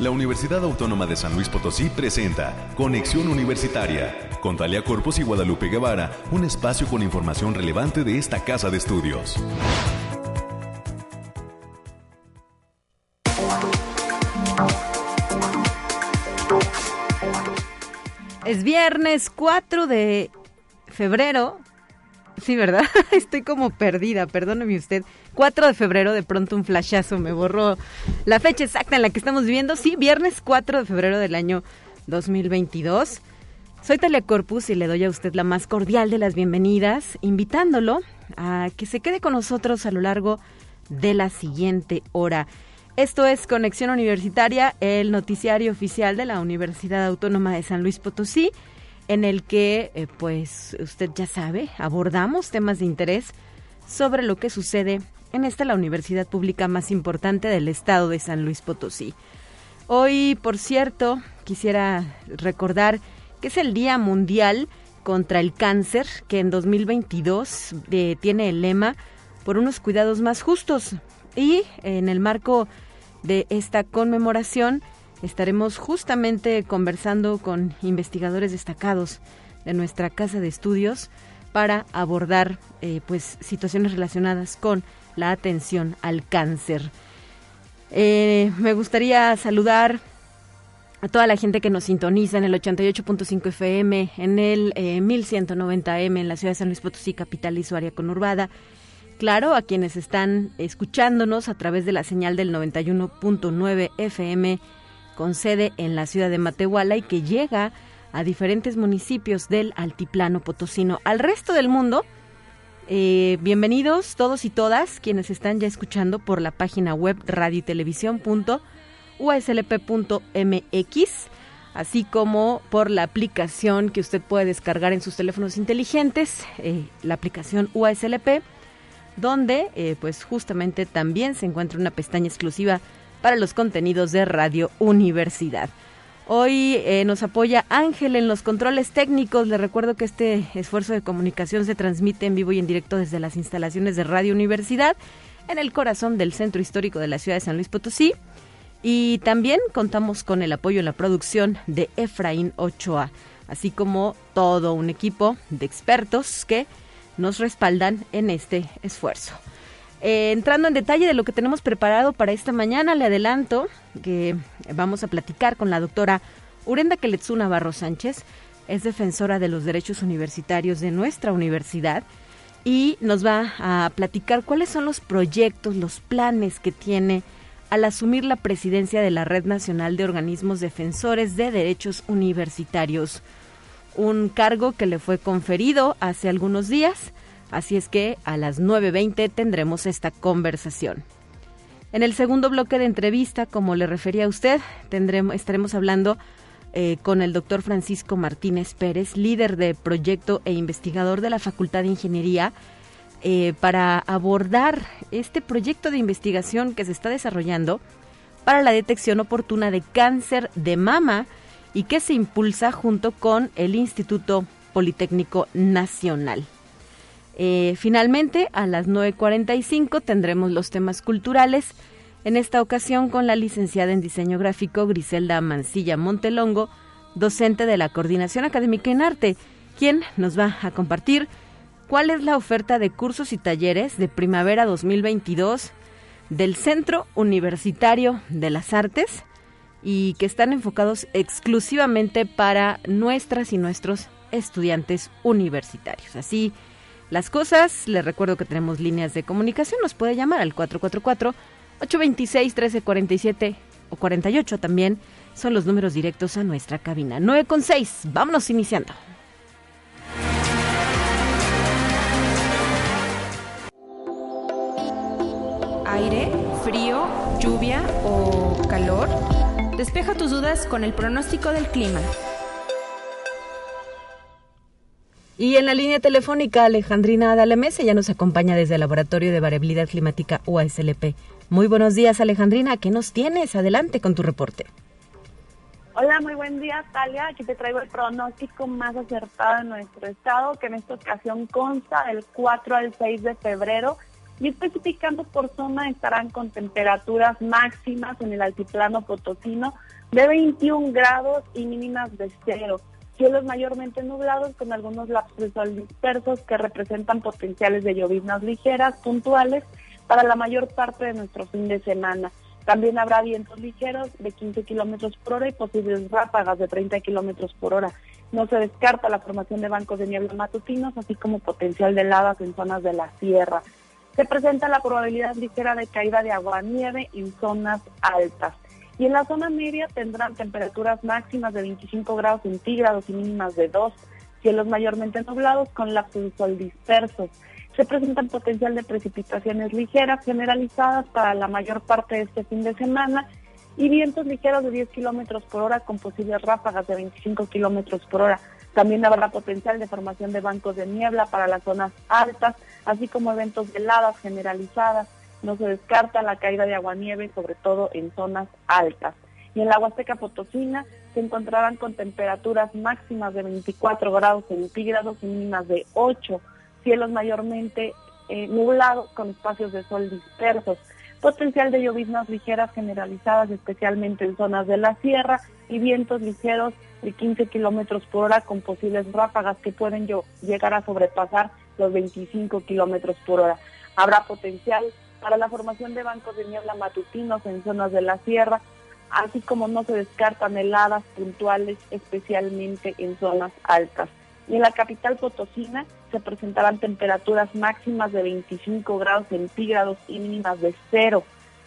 la Universidad Autónoma de San Luis Potosí presenta Conexión Universitaria con Talia Corpus y Guadalupe Guevara, un espacio con información relevante de esta casa de estudios. Es viernes 4 de febrero. Sí, ¿verdad? Estoy como perdida, perdóneme usted. 4 de febrero, de pronto un flashazo me borró la fecha exacta en la que estamos viviendo. Sí, viernes 4 de febrero del año 2022. Soy Talia Corpus y le doy a usted la más cordial de las bienvenidas, invitándolo a que se quede con nosotros a lo largo de la siguiente hora. Esto es Conexión Universitaria, el noticiario oficial de la Universidad Autónoma de San Luis Potosí, en el que, eh, pues, usted ya sabe, abordamos temas de interés sobre lo que sucede en esta la universidad pública más importante del estado de San Luis Potosí. Hoy, por cierto, quisiera recordar que es el Día Mundial contra el Cáncer, que en 2022 eh, tiene el lema por unos cuidados más justos. Y en el marco de esta conmemoración estaremos justamente conversando con investigadores destacados de nuestra casa de estudios para abordar eh, pues situaciones relacionadas con la atención al cáncer. Eh, me gustaría saludar a toda la gente que nos sintoniza en el 88.5 FM, en el 1190M eh, en la ciudad de San Luis Potosí, capital y su área conurbada, claro, a quienes están escuchándonos a través de la señal del 91.9 FM con sede en la ciudad de Matehuala y que llega a diferentes municipios del altiplano potosino. Al resto del mundo, eh, bienvenidos todos y todas quienes están ya escuchando por la página web radiotelevisión.uslp.mx así como por la aplicación que usted puede descargar en sus teléfonos inteligentes, eh, la aplicación UASLP donde eh, pues justamente también se encuentra una pestaña exclusiva para los contenidos de Radio Universidad. Hoy eh, nos apoya Ángel en los controles técnicos. Le recuerdo que este esfuerzo de comunicación se transmite en vivo y en directo desde las instalaciones de Radio Universidad en el corazón del centro histórico de la ciudad de San Luis Potosí. Y también contamos con el apoyo en la producción de Efraín Ochoa, así como todo un equipo de expertos que nos respaldan en este esfuerzo. Eh, entrando en detalle de lo que tenemos preparado para esta mañana, le adelanto que vamos a platicar con la doctora Urenda Keletsuna Barro Sánchez, es defensora de los derechos universitarios de nuestra universidad y nos va a platicar cuáles son los proyectos, los planes que tiene al asumir la presidencia de la Red Nacional de Organismos Defensores de Derechos Universitarios un cargo que le fue conferido hace algunos días, así es que a las 9.20 tendremos esta conversación. En el segundo bloque de entrevista, como le refería a usted, tendremos, estaremos hablando eh, con el doctor Francisco Martínez Pérez, líder de proyecto e investigador de la Facultad de Ingeniería, eh, para abordar este proyecto de investigación que se está desarrollando para la detección oportuna de cáncer de mama y que se impulsa junto con el Instituto Politécnico Nacional. Eh, finalmente, a las 9.45 tendremos los temas culturales, en esta ocasión con la licenciada en diseño gráfico Griselda Mancilla Montelongo, docente de la Coordinación Académica en Arte, quien nos va a compartir cuál es la oferta de cursos y talleres de primavera 2022 del Centro Universitario de las Artes y que están enfocados exclusivamente para nuestras y nuestros estudiantes universitarios. Así las cosas, les recuerdo que tenemos líneas de comunicación, nos puede llamar al 444-826-1347 o 48 también, son los números directos a nuestra cabina. 9 con 6, vámonos iniciando. Aire, frío, lluvia o calor. Despeja tus dudas con el pronóstico del clima. Y en la línea telefónica, Alejandrina Adalemese ya nos acompaña desde el Laboratorio de Variabilidad Climática UASLP. Muy buenos días, Alejandrina. ¿Qué nos tienes? Adelante con tu reporte. Hola, muy buen día, Talia. Aquí te traigo el pronóstico más acertado de nuestro estado, que en esta ocasión consta del 4 al 6 de febrero Y especificando por zona estarán con temperaturas máximas en el altiplano potosino de 21 grados y mínimas de cero. Cielos mayormente nublados con algunos lapsos sol dispersos que representan potenciales de lloviznas ligeras puntuales para la mayor parte de nuestro fin de semana. También habrá vientos ligeros de 15 kilómetros por hora y posibles ráfagas de 30 kilómetros por hora. No se descarta la formación de bancos de niebla matutinos, así como potencial de heladas en zonas de la sierra. Se presenta la probabilidad ligera de caída de agua nieve en zonas altas. Y en la zona media tendrán temperaturas máximas de 25 grados centígrados y mínimas de 2, cielos mayormente nublados con lapsos de sol dispersos. Se presentan potencial de precipitaciones ligeras generalizadas para la mayor parte de este fin de semana y vientos ligeros de 10 kilómetros por hora con posibles ráfagas de 25 kilómetros por hora. También habrá potencial de formación de bancos de niebla para las zonas altas, así como eventos de heladas generalizadas no se descarta la caída de aguanieve, sobre todo en zonas altas. Y en la Huasteca Potosina se encontrarán con temperaturas máximas de 24 grados centígrados y mínimas de 8, cielos mayormente eh, nublados con espacios de sol dispersos, potencial de lloviznas ligeras generalizadas, especialmente en zonas de la sierra, y vientos ligeros de 15 kilómetros por hora con posibles ráfagas que pueden llegar a sobrepasar los 25 kilómetros por hora. Habrá potencial para la formación de bancos de niebla matutinos en zonas de la sierra, así como no se descartan heladas puntuales, especialmente en zonas altas. Y en la capital potosina se presentarán temperaturas máximas de 25 grados centígrados y mínimas de cero,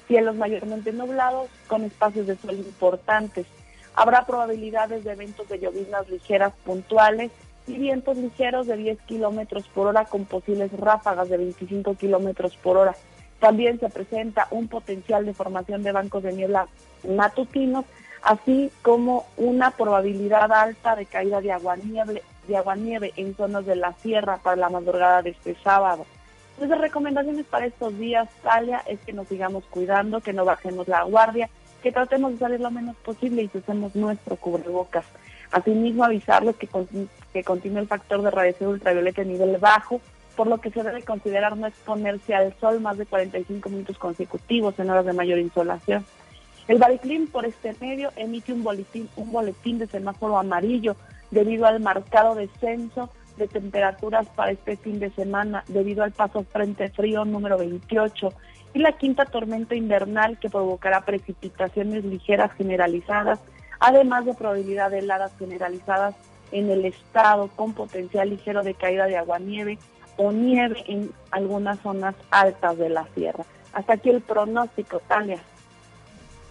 cielos mayormente nublados con espacios de sol importantes. Habrá probabilidades de eventos de lloviznas ligeras puntuales y vientos ligeros de 10 kilómetros por hora con posibles ráfagas de 25 kilómetros por hora. También se presenta un potencial de formación de bancos de niebla matutinos, así como una probabilidad alta de caída de aguanieve, de en zonas de la sierra para la madrugada de este sábado. Entonces, recomendaciones para estos días, Talia, es que nos sigamos cuidando, que no bajemos la guardia, que tratemos de salir lo menos posible y que usemos nuestro cubrebocas. Asimismo, avisarles que, que continúe el factor de radiación ultravioleta a nivel bajo, por lo que se debe considerar no exponerse al sol más de 45 minutos consecutivos en horas de mayor insolación. El Bariclim por este medio emite un boletín, un boletín de semáforo amarillo debido al marcado descenso de temperaturas para este fin de semana debido al paso frente frío número 28 y la quinta tormenta invernal que provocará precipitaciones ligeras generalizadas, además de probabilidad de heladas generalizadas en el estado con potencial ligero de caída de agua-nieve o nieve en algunas zonas altas de la sierra. Hasta aquí el pronóstico, Talia.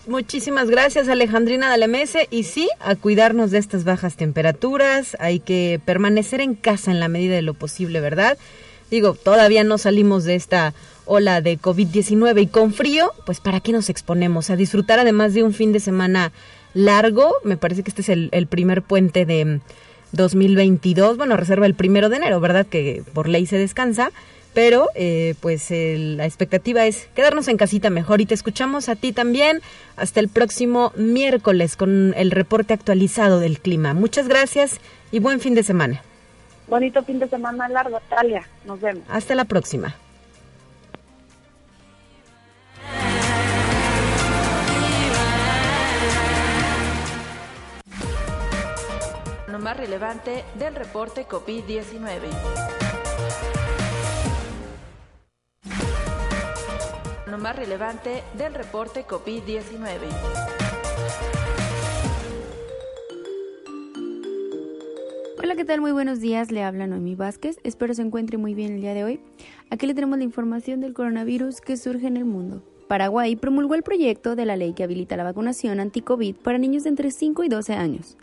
Muchísimas gracias Alejandrina Dalemese y sí, a cuidarnos de estas bajas temperaturas, hay que permanecer en casa en la medida de lo posible, ¿verdad? Digo, todavía no salimos de esta ola de COVID-19 y con frío, pues ¿para qué nos exponemos? A disfrutar además de un fin de semana largo, me parece que este es el primer puente de 2022. Bueno, reserva el primero de enero, ¿verdad? Que por ley se descansa. Pero eh, pues la expectativa es quedarnos en casita mejor y te escuchamos a ti también hasta el próximo miércoles con el reporte actualizado del clima. Muchas gracias y buen fin de semana. Bonito fin de semana largo, Talia. Nos vemos. Hasta la próxima. Más relevante del reporte COVID-19. Lo más relevante del reporte COVID-19. Hola, ¿qué tal? Muy buenos días. Le habla Noemi Vázquez. Espero se encuentre muy bien el día de hoy. Aquí le tenemos la información del coronavirus que surge en el mundo. Paraguay promulgó el proyecto de la ley que habilita la vacunación anti-COVID para niños de entre 5 y 12 años.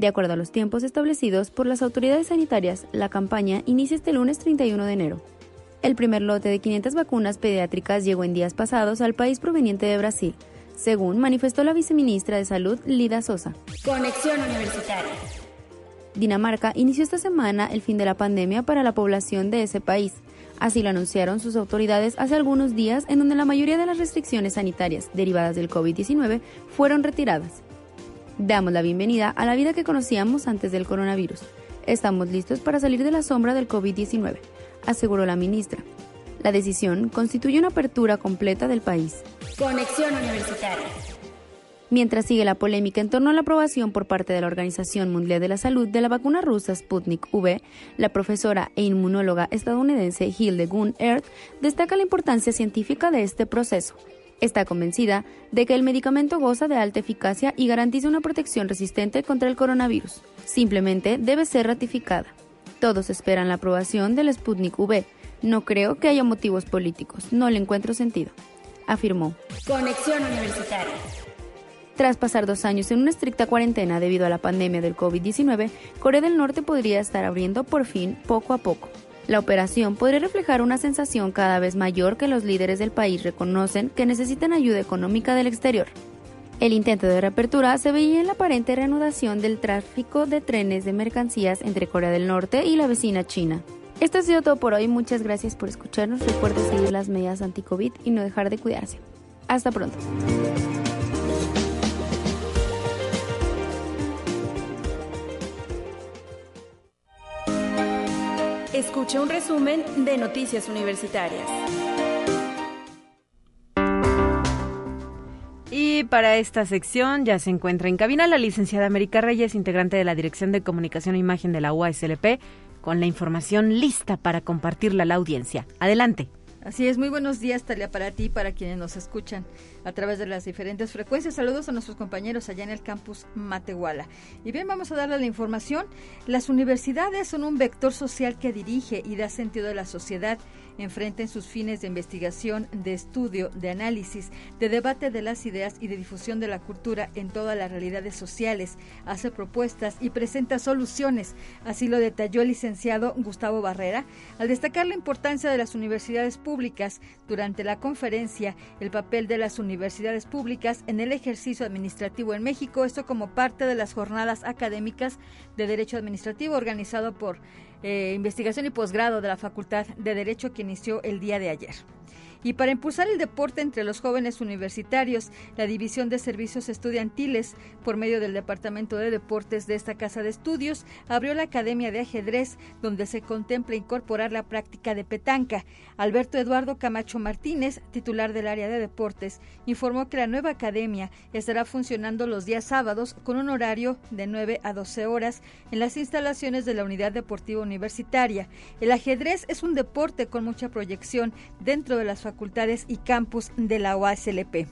De acuerdo a los tiempos establecidos por las autoridades sanitarias, la campaña inicia este lunes 31 de enero. El primer lote de 500 vacunas pediátricas llegó en días pasados al país proveniente de Brasil, según manifestó la viceministra de Salud Lida Sosa. Conexión Universitaria. Dinamarca inició esta semana el fin de la pandemia para la población de ese país. Así lo anunciaron sus autoridades hace algunos días en donde la mayoría de las restricciones sanitarias derivadas del COVID-19 fueron retiradas. Damos la bienvenida a la vida que conocíamos antes del coronavirus. Estamos listos para salir de la sombra del COVID-19, aseguró la ministra. La decisión constituye una apertura completa del país. Conexión Universitaria. Mientras sigue la polémica en torno a la aprobación por parte de la Organización Mundial de la Salud de la vacuna rusa Sputnik V, la profesora e inmunóloga estadounidense Hildegunn Earth destaca la importancia científica de este proceso. Está convencida de que el medicamento goza de alta eficacia y garantiza una protección resistente contra el coronavirus. Simplemente debe ser ratificada. Todos esperan la aprobación del Sputnik V. No creo que haya motivos políticos. No le encuentro sentido. Afirmó. Conexión Universitaria. Tras pasar dos años en una estricta cuarentena debido a la pandemia del COVID-19, Corea del Norte podría estar abriendo por fin poco a poco. La operación podría reflejar una sensación cada vez mayor que los líderes del país reconocen que necesitan ayuda económica del exterior. El intento de reapertura se veía en la aparente reanudación del tráfico de trenes de mercancías entre Corea del Norte y la vecina China. Esto ha sido todo por hoy, muchas gracias por escucharnos, recuerde seguir las medidas anti-COVID y no dejar de cuidarse. Hasta pronto. Escucha un resumen de Noticias Universitarias. Y para esta sección ya se encuentra en cabina la licenciada América Reyes, integrante de la Dirección de Comunicación e Imagen de la UASLP, con la información lista para compartirla a la audiencia. Adelante. Así es, muy buenos días, Talia, para ti y para quienes nos escuchan a través de las diferentes frecuencias. Saludos a nuestros compañeros allá en el campus Matehuala. Y bien, vamos a darle la información. Las universidades son un vector social que dirige y da sentido a la sociedad enfrenten sus fines de investigación, de estudio, de análisis, de debate de las ideas y de difusión de la cultura en todas las realidades sociales, hace propuestas y presenta soluciones. Así lo detalló el licenciado Gustavo Barrera al destacar la importancia de las universidades públicas durante la conferencia, el papel de las universidades públicas en el ejercicio administrativo en México, esto como parte de las jornadas académicas de Derecho Administrativo organizado por eh, investigación y posgrado de la Facultad de Derecho que inició el día de ayer. Y para impulsar el deporte entre los jóvenes universitarios, la División de Servicios Estudiantiles, por medio del Departamento de Deportes de esta Casa de Estudios, abrió la Academia de Ajedrez, donde se contempla incorporar la práctica de petanca. Alberto Eduardo Camacho Martínez, titular del área de deportes, informó que la nueva academia estará funcionando los días sábados con un horario de 9 a 12 horas en las instalaciones de la Unidad Deportiva Universitaria. El ajedrez es un deporte con mucha proyección dentro de las facultades y campus de la UASLP.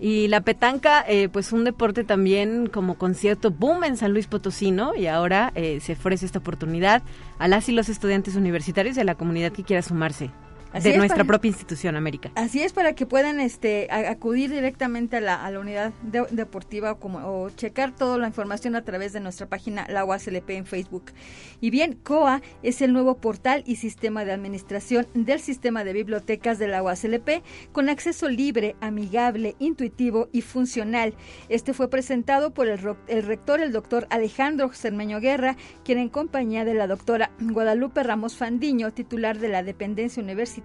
Y la petanca, eh, pues un deporte también como concierto boom en San Luis Potosí, ¿no? Y ahora eh, se ofrece esta oportunidad a las y los estudiantes universitarios y a la comunidad que quiera sumarse de nuestra propia institución, América. Así es, para que puedan este, acudir directamente a la, a la unidad deportiva o, como, o checar toda la información a través de nuestra página, la UASLP en Facebook. Y bien, COA es el nuevo portal y sistema de administración del sistema de bibliotecas de la UASLP con acceso libre, amigable, intuitivo y funcional. Este fue presentado por el, el rector, el doctor Alejandro Cermeño Guerra, quien en compañía de la doctora Guadalupe Ramos Fandiño, titular de la dependencia universitaria,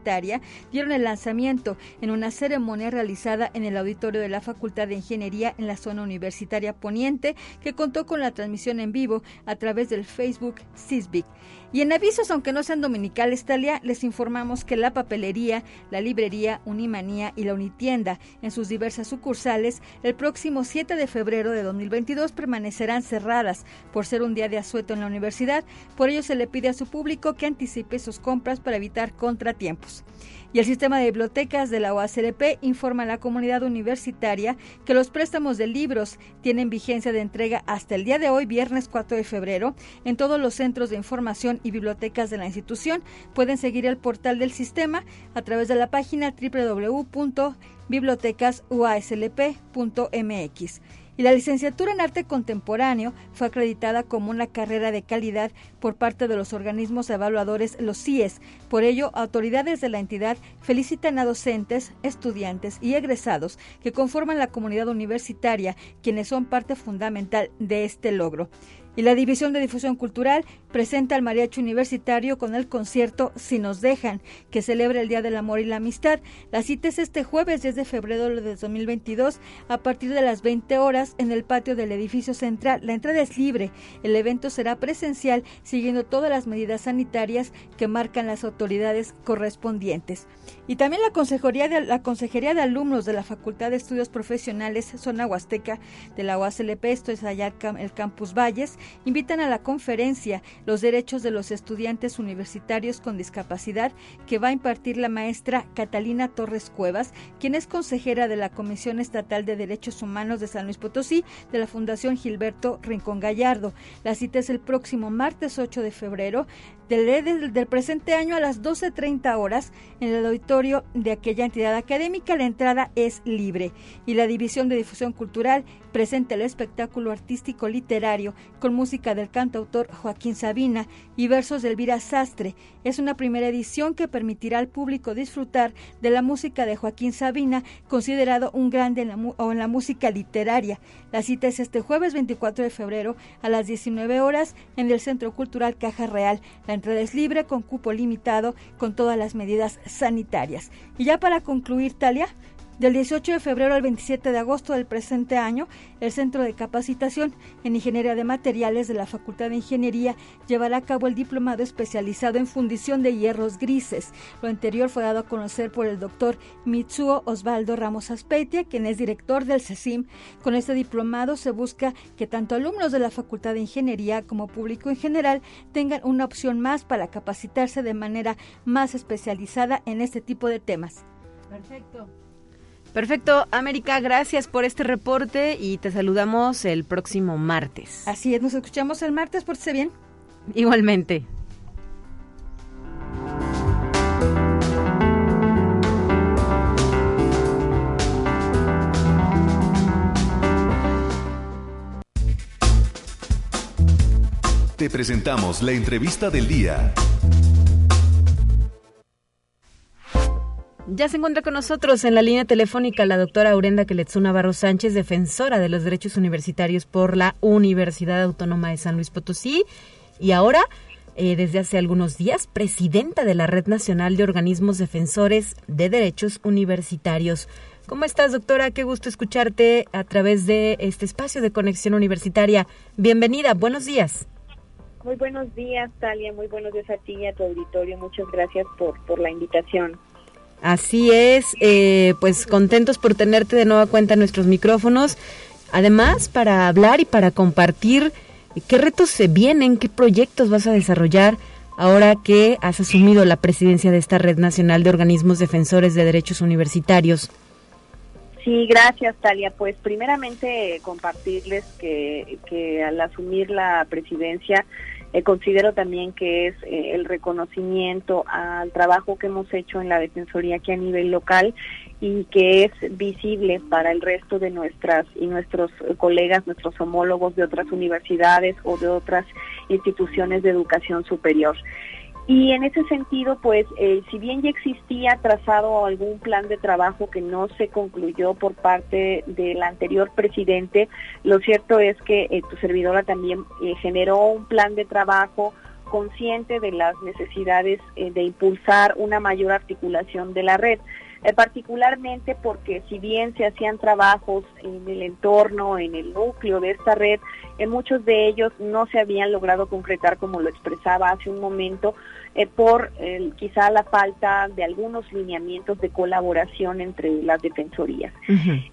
dieron el lanzamiento en una ceremonia realizada en el auditorio de la Facultad de Ingeniería en la zona universitaria poniente, que contó con la transmisión en vivo a través del Facebook CISBIC. Y en avisos, aunque no sean dominicales, Talia, les informamos que la papelería, la librería Unimanía y la Unitienda, en sus diversas sucursales, el próximo 7 de febrero de 2022 permanecerán cerradas por ser un día de asueto en la universidad. Por ello se le pide a su público que anticipe sus compras para evitar contratiempos. Y el sistema de bibliotecas de la OACLP informa a la comunidad universitaria que los préstamos de libros tienen vigencia de entrega hasta el día de hoy, viernes 4 de febrero, en todos los centros de información y bibliotecas de la institución. Pueden seguir el portal del sistema a través de la página www.bibliotecasuaslp.mx y la licenciatura en arte contemporáneo fue acreditada como una carrera de calidad por parte de los organismos evaluadores, los CIES. Por ello, autoridades de la entidad felicitan a docentes, estudiantes y egresados que conforman la comunidad universitaria, quienes son parte fundamental de este logro. Y la División de Difusión Cultural presenta al Mariachi Universitario con el concierto Si nos dejan, que celebra el Día del Amor y la Amistad. La cita es este jueves 10 de febrero de 2022 a partir de las 20 horas en el patio del edificio central. La entrada es libre. El evento será presencial siguiendo todas las medidas sanitarias que marcan las autoridades correspondientes. Y también la Consejería de, la Consejería de Alumnos de la Facultad de Estudios Profesionales Zona Huasteca de la UASLP, esto es allá el Campus Valles, invitan a la conferencia Los Derechos de los Estudiantes Universitarios con Discapacidad que va a impartir la maestra Catalina Torres Cuevas, quien es consejera de la Comisión Estatal de Derechos Humanos de San Luis Potosí de la Fundación Gilberto Rincón Gallardo. La cita es el próximo martes 8 de febrero del, del, presente año a las 12.30 horas en el auditorio de aquella entidad académica. La entrada es libre y la División de Difusión Cultural presenta el espectáculo artístico literario con música del cantautor Joaquín Sabina y versos de Elvira Sastre. Es una primera edición que permitirá al público disfrutar de la música de Joaquín Sabina, considerado un grande en la, o en la música literaria. La cita es este jueves 24 de febrero a las 19 horas en el Centro Cultural Caja Real. Entrada es libre con cupo limitado con todas las medidas sanitarias. Y ya para concluir, Talia, del 18 de febrero al 27 de agosto del presente año, el Centro de Capacitación en Ingeniería de Materiales de la Facultad de Ingeniería llevará a cabo el diplomado especializado en fundición de hierros grises. Lo anterior fue dado a conocer por el doctor Mitsuo Osvaldo Ramos Aspeitia, quien es director del CECIM. Con este diplomado se busca que tanto alumnos de la Facultad de Ingeniería como público en general tengan una opción más para capacitarse de manera más especializada en este tipo de temas. Perfecto. Perfecto, América, gracias por este reporte y te saludamos el próximo martes. Así es, nos escuchamos el martes, pórtese bien. Igualmente. Te presentamos la entrevista del día. Ya se encuentra con nosotros en la línea telefónica la doctora Aurenda Queletsuna Navarro Sánchez, defensora de los derechos universitarios por la Universidad Autónoma de San Luis Potosí y ahora, eh, desde hace algunos días, presidenta de la Red Nacional de Organismos Defensores de Derechos Universitarios. ¿Cómo estás, doctora? Qué gusto escucharte a través de este espacio de conexión universitaria. Bienvenida, buenos días. Muy buenos días, Talia. Muy buenos días a ti y a tu auditorio. Muchas gracias por, por la invitación. Así es, eh, pues contentos por tenerte de nueva cuenta en nuestros micrófonos. Además, para hablar y para compartir qué retos se vienen, qué proyectos vas a desarrollar ahora que has asumido la presidencia de esta Red Nacional de Organismos Defensores de Derechos Universitarios. Sí, gracias, Talia. Pues primeramente compartirles que, que al asumir la presidencia eh, considero también que es eh, el reconocimiento al trabajo que hemos hecho en la Defensoría aquí a nivel local y que es visible para el resto de nuestras y nuestros colegas, nuestros homólogos de otras universidades o de otras instituciones de educación superior. Y en ese sentido, pues, eh, si bien ya existía trazado algún plan de trabajo que no se concluyó por parte del anterior presidente, lo cierto es que eh, tu servidora también eh, generó un plan de trabajo consciente de las necesidades de impulsar una mayor articulación de la red. Particularmente porque si bien se hacían trabajos en el entorno, en el núcleo de esta red, en muchos de ellos no se habían logrado concretar como lo expresaba hace un momento, eh, por quizá la falta de algunos lineamientos de colaboración entre las defensorías.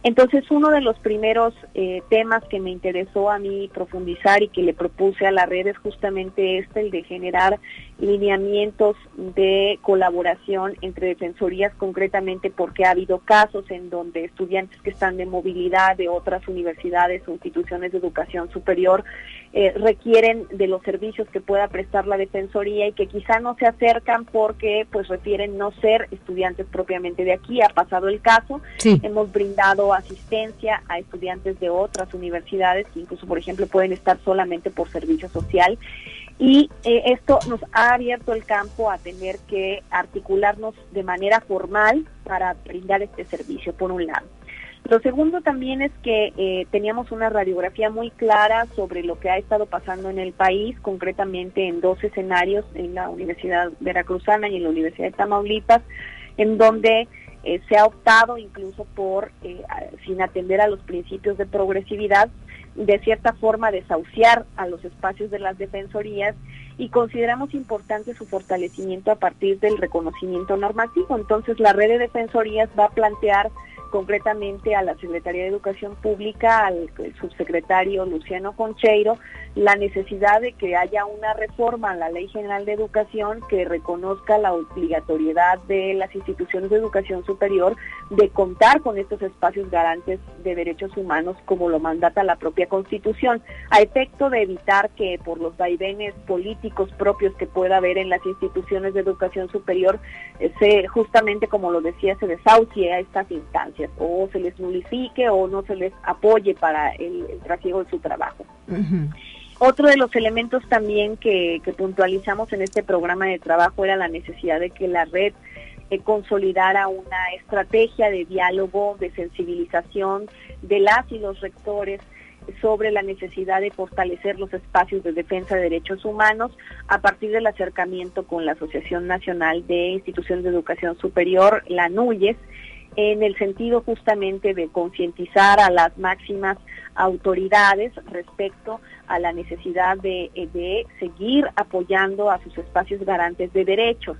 Entonces, uno de los primeros eh, temas que me interesó a mí profundizar y que le propuse a la red es justamente este, el de generar lineamientos de colaboración entre defensorías, concretamente porque ha habido casos en donde estudiantes que están de movilidad de otras universidades o instituciones de educación superior eh, requieren de los servicios que pueda prestar la defensoría y que quizá no se acercan porque pues refieren no ser estudiantes propiamente de aquí. Ha pasado el caso. Hemos brindado asistencia a estudiantes de otras universidades que incluso, por ejemplo, pueden estar solamente por servicio social. Y eh, esto nos ha abierto el campo a tener que articularnos de manera formal para brindar este servicio, por un lado. Lo segundo también es que eh, teníamos una radiografía muy clara sobre lo que ha estado pasando en el país, concretamente en dos escenarios, en la Universidad Veracruzana y en la Universidad de Tamaulipas, en donde eh, se ha optado incluso por, sin atender a los principios de progresividad, de cierta forma desahuciar a los espacios de las defensorías y consideramos importante su fortalecimiento a partir del reconocimiento normativo. Entonces la red de defensorías va a plantear concretamente a la Secretaría de Educación Pública, al subsecretario Luciano Concheiro, la necesidad de que haya una reforma a la Ley General de Educación que reconozca la obligatoriedad de las instituciones de educación superior de contar con estos espacios garantes de derechos humanos como lo mandata la propia Constitución, a efecto de evitar que por los vaivenes políticos propios que pueda haber en las instituciones de educación superior, eh, se, justamente como lo decía, se desahucie a estas instancias o se les nulifique o no se les apoye para el, el de su trabajo. Otro de los elementos también que, puntualizamos en este programa de trabajo era la necesidad de que la red eh, consolidara una estrategia de diálogo, de sensibilización de las y los rectores sobre la necesidad de fortalecer los espacios de defensa de derechos humanos a partir del acercamiento con la Asociación Nacional de Instituciones de Educación Superior, la NUYES, en el sentido justamente de concientizar a las máximas autoridades respecto la necesidad de, de, seguir apoyando a sus espacios garantes de derechos.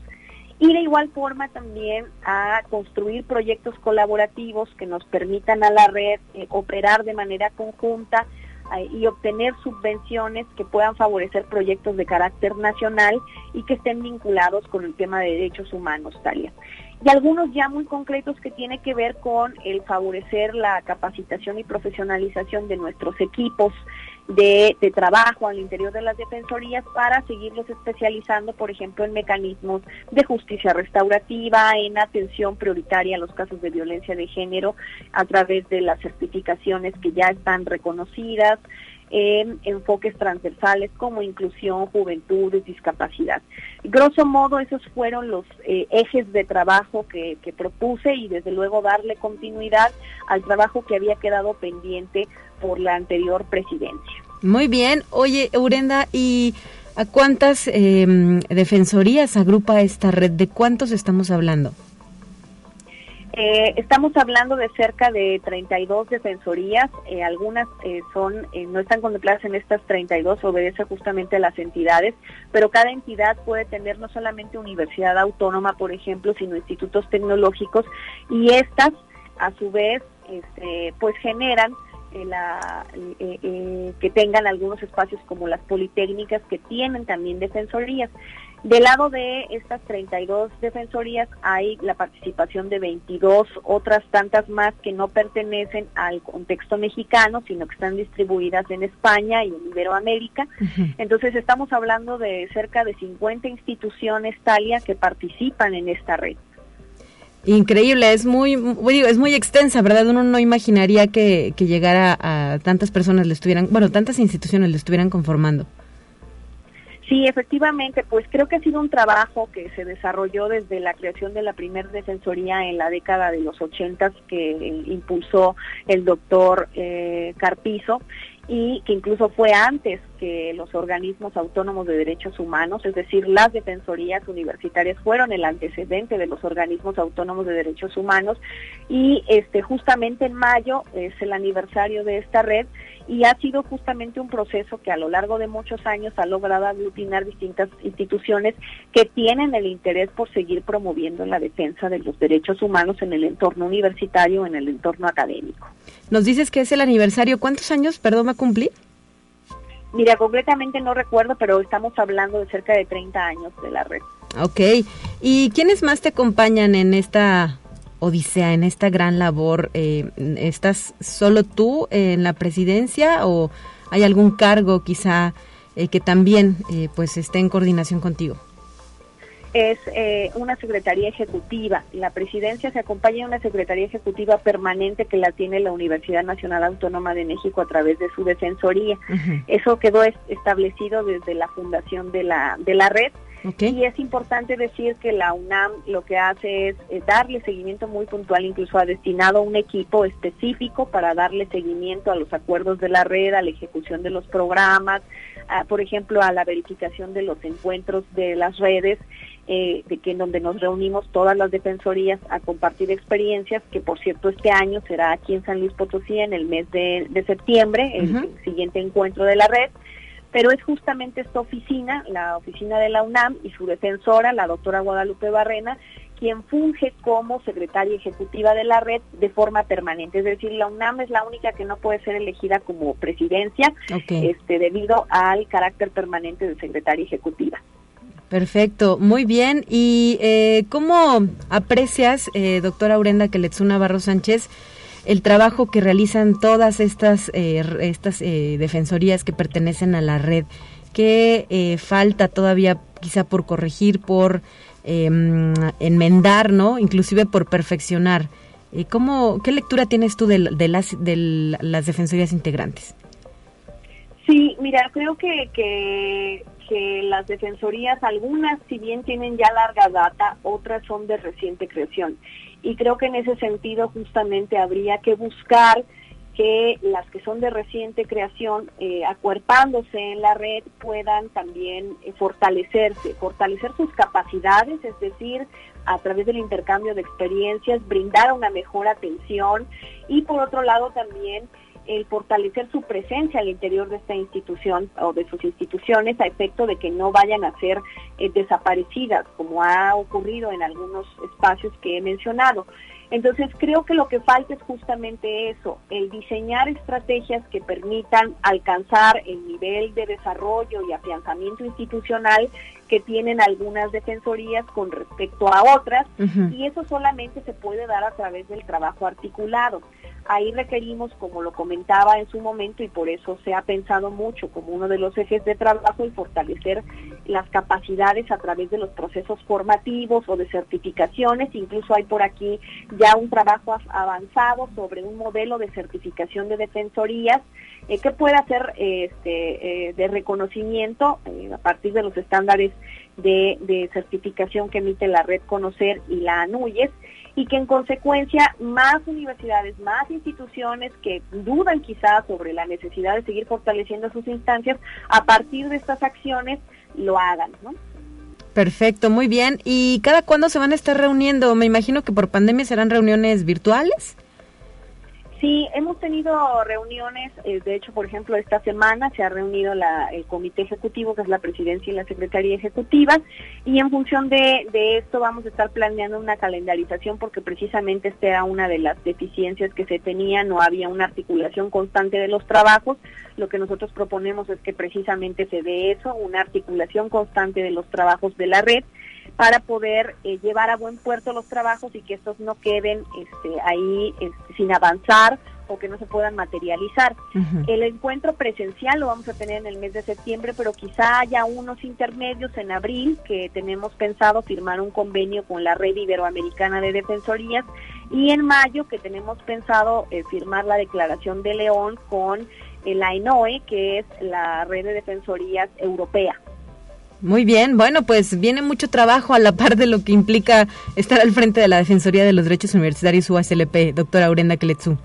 Y de igual forma también a construir proyectos colaborativos que nos permitan a la red eh, operar de manera conjunta eh, y obtener subvenciones que puedan favorecer proyectos de carácter nacional y que estén vinculados con el tema de derechos humanos, Talia y algunos ya muy concretos que tiene que ver con el favorecer la capacitación y profesionalización de nuestros equipos de, trabajo al interior de las defensorías para seguirlos especializando, por ejemplo, en mecanismos de justicia restaurativa, en atención prioritaria a los casos de violencia de género a través de las certificaciones que ya están reconocidas, en enfoques transversales como inclusión, juventud, discapacidad. Grosso modo, esos fueron los eh, ejes de trabajo que propuse y desde luego darle continuidad al trabajo que había quedado pendiente por la anterior presidencia. Muy bien. Oye, Urenda, ¿y a cuántas em, defensorías agrupa esta red? ¿De cuántos estamos hablando? Eh, estamos hablando de cerca de 32 defensorías, eh, algunas eh, son no están contempladas en estas 32, obedece justamente a las entidades, pero cada entidad puede tener no solamente universidad autónoma, por ejemplo, sino institutos tecnológicos y estas a su vez este, pues generan la, que tengan algunos espacios como las politécnicas que tienen también defensorías. Del lado de estas 32 defensorías hay la participación de 22 otras tantas más que no pertenecen al contexto mexicano, sino que están distribuidas en España y en Iberoamérica. Entonces estamos hablando de cerca de 50 instituciones Talia que participan en esta red. Increíble, es muy, es muy extensa, ¿verdad? Uno no imaginaría que, que llegara a tantas personas le estuvieran, bueno, tantas instituciones le estuvieran conformando. Sí, efectivamente, pues creo que ha sido un trabajo que se desarrolló desde la creación de la primera defensoría en la década de los ochentas que impulsó el doctor eh, Carpizo y que incluso fue antes que los organismos autónomos de derechos humanos, es decir, las defensorías universitarias fueron el antecedente de los organismos autónomos de derechos humanos y este justamente en mayo es el aniversario de esta red y ha sido justamente un proceso que a lo largo de muchos años ha logrado aglutinar distintas instituciones que tienen el interés por seguir promoviendo la defensa de los derechos humanos en el entorno universitario, en el entorno académico. Nos dices que es el aniversario, ¿cuántos años, perdón, va a? Mira, concretamente no recuerdo, pero estamos hablando de cerca de 30 años de la red. Ok, ¿y quiénes más te acompañan en esta odisea, en esta gran labor? Eh, ¿Estás solo tú en la presidencia o hay algún cargo quizá eh, que también eh, pues esté en coordinación contigo? Es una secretaría ejecutiva. La presidencia se acompaña de una secretaría ejecutiva permanente que la tiene la Universidad Nacional Autónoma de México a través de su defensoría. Eso quedó establecido desde la fundación de la, de la red Y es importante decir que la UNAM lo que hace es, darle seguimiento muy puntual, incluso ha destinado un equipo específico para darle seguimiento a los acuerdos de la red, a la ejecución de los programas, por ejemplo, a la verificación de los encuentros de las redes eh, de que en donde nos reunimos todas las defensorías a compartir experiencias, que por cierto este año será aquí en San Luis Potosí en el mes de, septiembre, el, siguiente encuentro de la red, pero es justamente esta oficina, la oficina de la UNAM y su defensora, la doctora Guadalupe Barrena, quien funge como secretaria ejecutiva de la red de forma permanente. Es decir, la UNAM es la única que no puede ser elegida como presidencia este, debido al carácter permanente de secretaria ejecutiva. Perfecto, muy bien. ¿Y eh, cómo aprecias, eh, doctora Aurenda Keletsuna Barro Sánchez, el trabajo que realizan todas estas, eh, estas eh, defensorías que pertenecen a la red? ¿Qué falta todavía quizá por corregir, por em, enmendar, ¿no? inclusive por perfeccionar? ¿cómo, ¿Qué lectura tienes tú de, las, de las defensorías integrantes? Sí, mira, creo que, que las defensorías, algunas si bien tienen ya larga data, otras son de reciente creación. Y creo que en ese sentido justamente habría que buscar que las que son de reciente creación, eh, acuerpándose en la red, puedan también eh, fortalecerse, fortalecer sus capacidades, es decir, a través del intercambio de experiencias, brindar una mejor atención y por otro lado también el fortalecer su presencia al interior de esta institución o de sus instituciones a efecto de que no vayan a ser eh, desaparecidas, como ha ocurrido en algunos espacios que he mencionado. Entonces creo que lo que falta es justamente eso, el diseñar estrategias que permitan alcanzar el nivel de desarrollo y afianzamiento institucional que tienen algunas defensorías con respecto a otras y eso solamente se puede dar a través del trabajo articulado. Ahí requerimos, como lo comentaba en su momento, y por eso se ha pensado mucho como uno de los ejes de trabajo, el fortalecer las capacidades a través de los procesos formativos o de certificaciones. Incluso hay por aquí ya un trabajo avanzado sobre un modelo de certificación de defensorías eh, que pueda ser este, eh, de reconocimiento eh, a partir de los estándares de, de certificación que emite la red Conocer y la ANUYES y que en consecuencia más universidades, más instituciones que dudan quizás sobre la necesidad de seguir fortaleciendo sus instancias, a partir de estas acciones lo hagan, ¿no? Perfecto, muy bien. ¿Y cada cuándo se van a estar reuniendo? Me imagino que por pandemia serán reuniones virtuales. Sí, hemos tenido reuniones, eh, de hecho, por ejemplo, esta semana se ha reunido la, el comité ejecutivo, que es la presidencia y la secretaría ejecutiva, y en función de, de esto vamos a estar planeando una calendarización porque precisamente esta era una de las deficiencias que se tenía, no había una articulación constante de los trabajos. Lo que nosotros proponemos es que precisamente se dé eso, una articulación constante de los trabajos de la red para poder eh, llevar a buen puerto los trabajos y que estos no queden este, ahí este, sin avanzar o que no se puedan materializar. El encuentro presencial lo vamos a tener en el mes de septiembre, pero quizá haya unos intermedios en abril que tenemos pensado firmar un convenio con la Red Iberoamericana de Defensorías y en mayo que tenemos pensado eh, firmar la declaración de León con la ENOE, que es la Red de Defensorías Europea. Muy bien, bueno, pues viene mucho trabajo a la par de lo que implica estar al frente de la Defensoría de los Derechos Universitarios UASLP, doctora Aurenda Keletsu.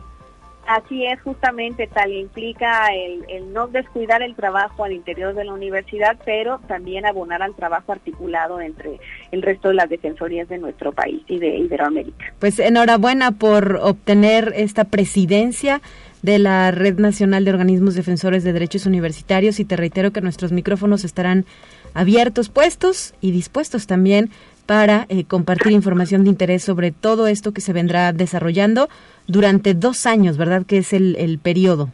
Así es, justamente tal implica el, no descuidar el trabajo al interior de la universidad, pero también abonar al trabajo articulado entre el resto de las defensorías de nuestro país y de Iberoamérica. Pues enhorabuena por obtener esta presidencia de la Red Nacional de Organismos Defensores de Derechos Universitarios y te reitero que nuestros micrófonos estarán abiertos, puestos y dispuestos también para eh, compartir información de interés sobre todo esto que se vendrá desarrollando durante dos años, ¿verdad? Que es el, el periodo.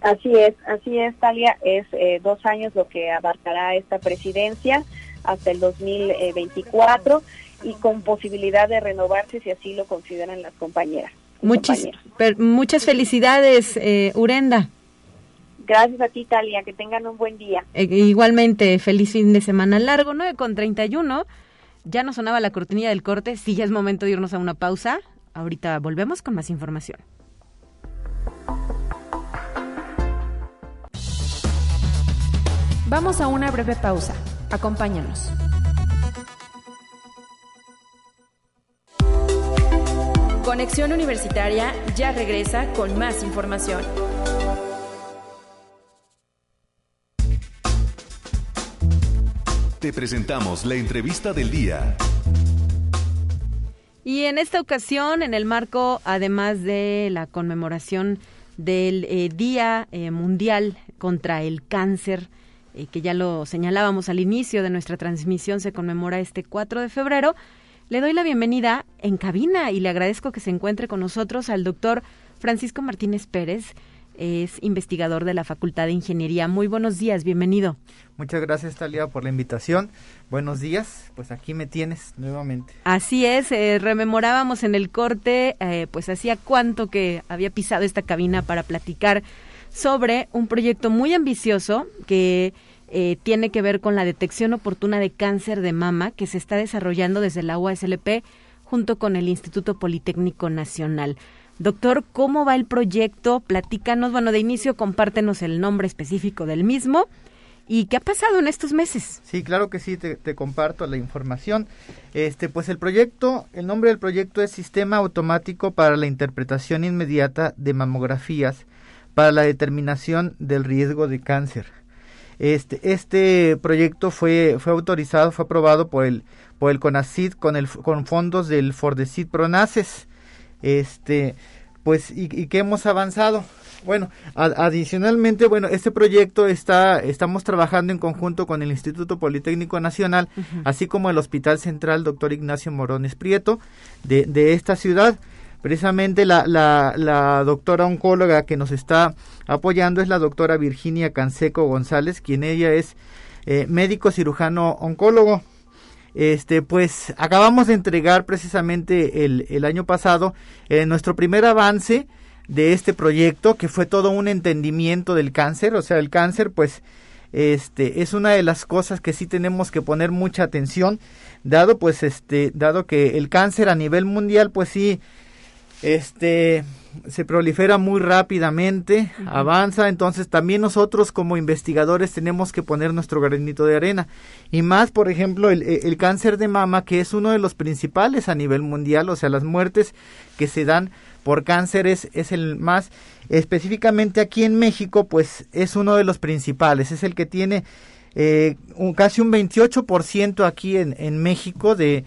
Así es, así es, Talia, es eh, dos años lo que abarcará esta presidencia hasta el 2024 y con posibilidad de renovarse si así lo consideran las compañeras. Muchas felicidades, eh, Urenda. Gracias a ti, Talia. Que tengan un buen día. Eh, igualmente, feliz fin de semana largo, 9 con 31. Ya no sonaba la cortinilla del corte. Sí, ya es momento de irnos a una pausa. Ahorita volvemos con más información. Vamos a una breve pausa. Acompáñanos. Conexión Universitaria ya regresa con más información. Te presentamos la entrevista del día. Y en esta ocasión, en el marco, además de la conmemoración del eh, Día eh, Mundial contra el Cáncer, eh, que ya lo señalábamos al inicio de nuestra transmisión, se conmemora este 4 de febrero, le doy la bienvenida en cabina y le agradezco que se encuentre con nosotros al doctor Francisco Martínez Pérez. Es investigador de la Facultad de Ingeniería. Muy buenos días, bienvenido. Muchas gracias, Talia, por la invitación. Buenos días, pues aquí me tienes nuevamente. Así es, eh, rememorábamos en el corte, eh, pues hacía cuánto que había pisado esta cabina para platicar sobre un proyecto muy ambicioso que eh, tiene que ver con la detección oportuna de cáncer de mama que se está desarrollando desde la UASLP junto con el Instituto Politécnico Nacional. Doctor, ¿cómo va el proyecto? Platícanos, bueno, de inicio compártenos el nombre específico del mismo y qué ha pasado en estos meses. Sí, claro que sí, te, te, comparto la información. Este, pues el proyecto, el nombre del proyecto es Sistema Automático para la Interpretación Inmediata de Mamografías para la determinación del riesgo de cáncer. Este, este proyecto fue, fue autorizado, fue aprobado por el, por el CONACID con, el, con fondos del Fordecid Pronaces. Este, pues, y, y que hemos avanzado. Bueno, adicionalmente, bueno, este proyecto está, estamos trabajando en conjunto con el Instituto Politécnico Nacional, uh -huh. así como el Hospital Central Doctor Ignacio Morones Prieto de, de esta ciudad. Precisamente la, doctora oncóloga que nos está apoyando es la doctora Virginia Canseco González, quien ella es eh, médico cirujano oncólogo. Este, pues acabamos de entregar precisamente el, el año pasado eh, nuestro primer avance de este proyecto, que fue todo un entendimiento del cáncer. O sea, el cáncer, pues, este, es una de las cosas que sí tenemos que poner mucha atención, dado, pues, este, dado que el cáncer a nivel mundial, pues sí, este se prolifera muy rápidamente, uh -huh. avanza, entonces también nosotros como investigadores tenemos que poner nuestro granito de arena. Y más, por ejemplo, el, el, cáncer de mama, que es uno de los principales a nivel mundial, o sea, las muertes que se dan por cáncer es, es el más, específicamente aquí en México, pues es uno de los principales, es el que tiene eh, un, casi un 28% aquí en, en México de,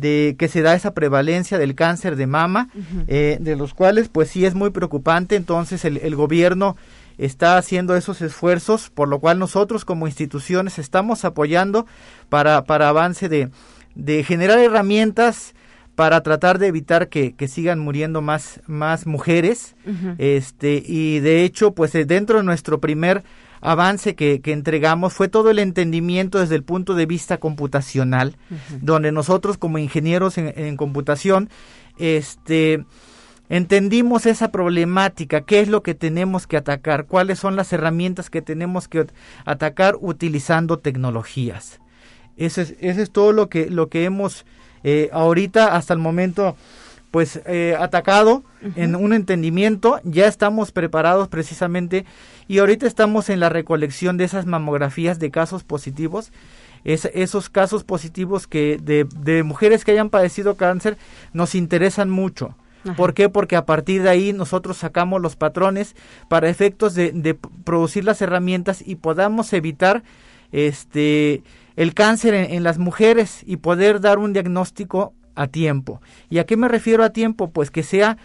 de que se da esa prevalencia del cáncer de mama, uh -huh. eh, de los cuales pues sí es muy preocupante, entonces el, el, gobierno está haciendo esos esfuerzos, por lo cual nosotros como instituciones estamos apoyando para, para avance de, de generar herramientas para tratar de evitar que, que sigan muriendo más, más mujeres, uh -huh. este, y de hecho, pues dentro de nuestro primer avance que, que, entregamos fue todo el entendimiento desde el punto de vista computacional, uh -huh. donde nosotros como ingenieros en, en, computación, este, entendimos esa problemática, qué es lo que tenemos que atacar, cuáles son las herramientas que tenemos que atacar utilizando tecnologías. Eso es, eso es todo lo que, lo que hemos eh, ahorita hasta el momento pues eh, atacado uh -huh. en un entendimiento, ya estamos preparados precisamente y ahorita estamos en la recolección de esas mamografías de casos positivos, es, esos casos positivos que de, de, mujeres que hayan padecido cáncer nos interesan mucho. Ajá. ¿Por qué? Porque a partir de ahí nosotros sacamos los patrones para efectos de, de producir las herramientas y podamos evitar este el cáncer en, en, las mujeres y poder dar un diagnóstico a tiempo. ¿Y a qué me refiero a tiempo? Pues que sea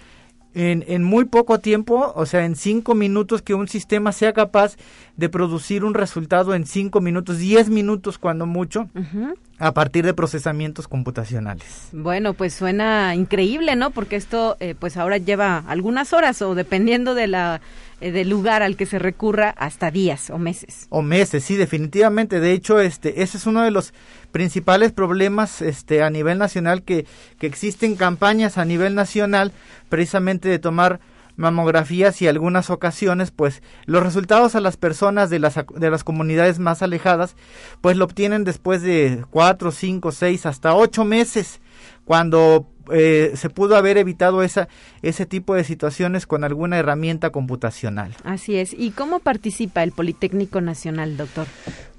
en, en, muy poco tiempo, o sea, en cinco minutos, que un sistema sea capaz de producir un resultado en cinco minutos, diez minutos cuando mucho, uh -huh. a partir de procesamientos computacionales. Bueno, pues suena increíble, ¿no? Porque esto, eh, pues ahora lleva algunas horas o dependiendo de la eh, del lugar al que se recurra hasta días o meses. O meses, sí, definitivamente. De hecho, este, ese es uno de los principales problemas este, a nivel nacional que, que existen campañas a nivel nacional precisamente de tomar mamografías y algunas ocasiones pues los resultados a las personas de las de las comunidades más alejadas pues lo obtienen después de cuatro, cinco, seis, hasta ocho meses cuando eh, se pudo haber evitado esa, ese tipo de situaciones con alguna herramienta computacional. Así es. ¿Y cómo participa el Politécnico Nacional, doctor?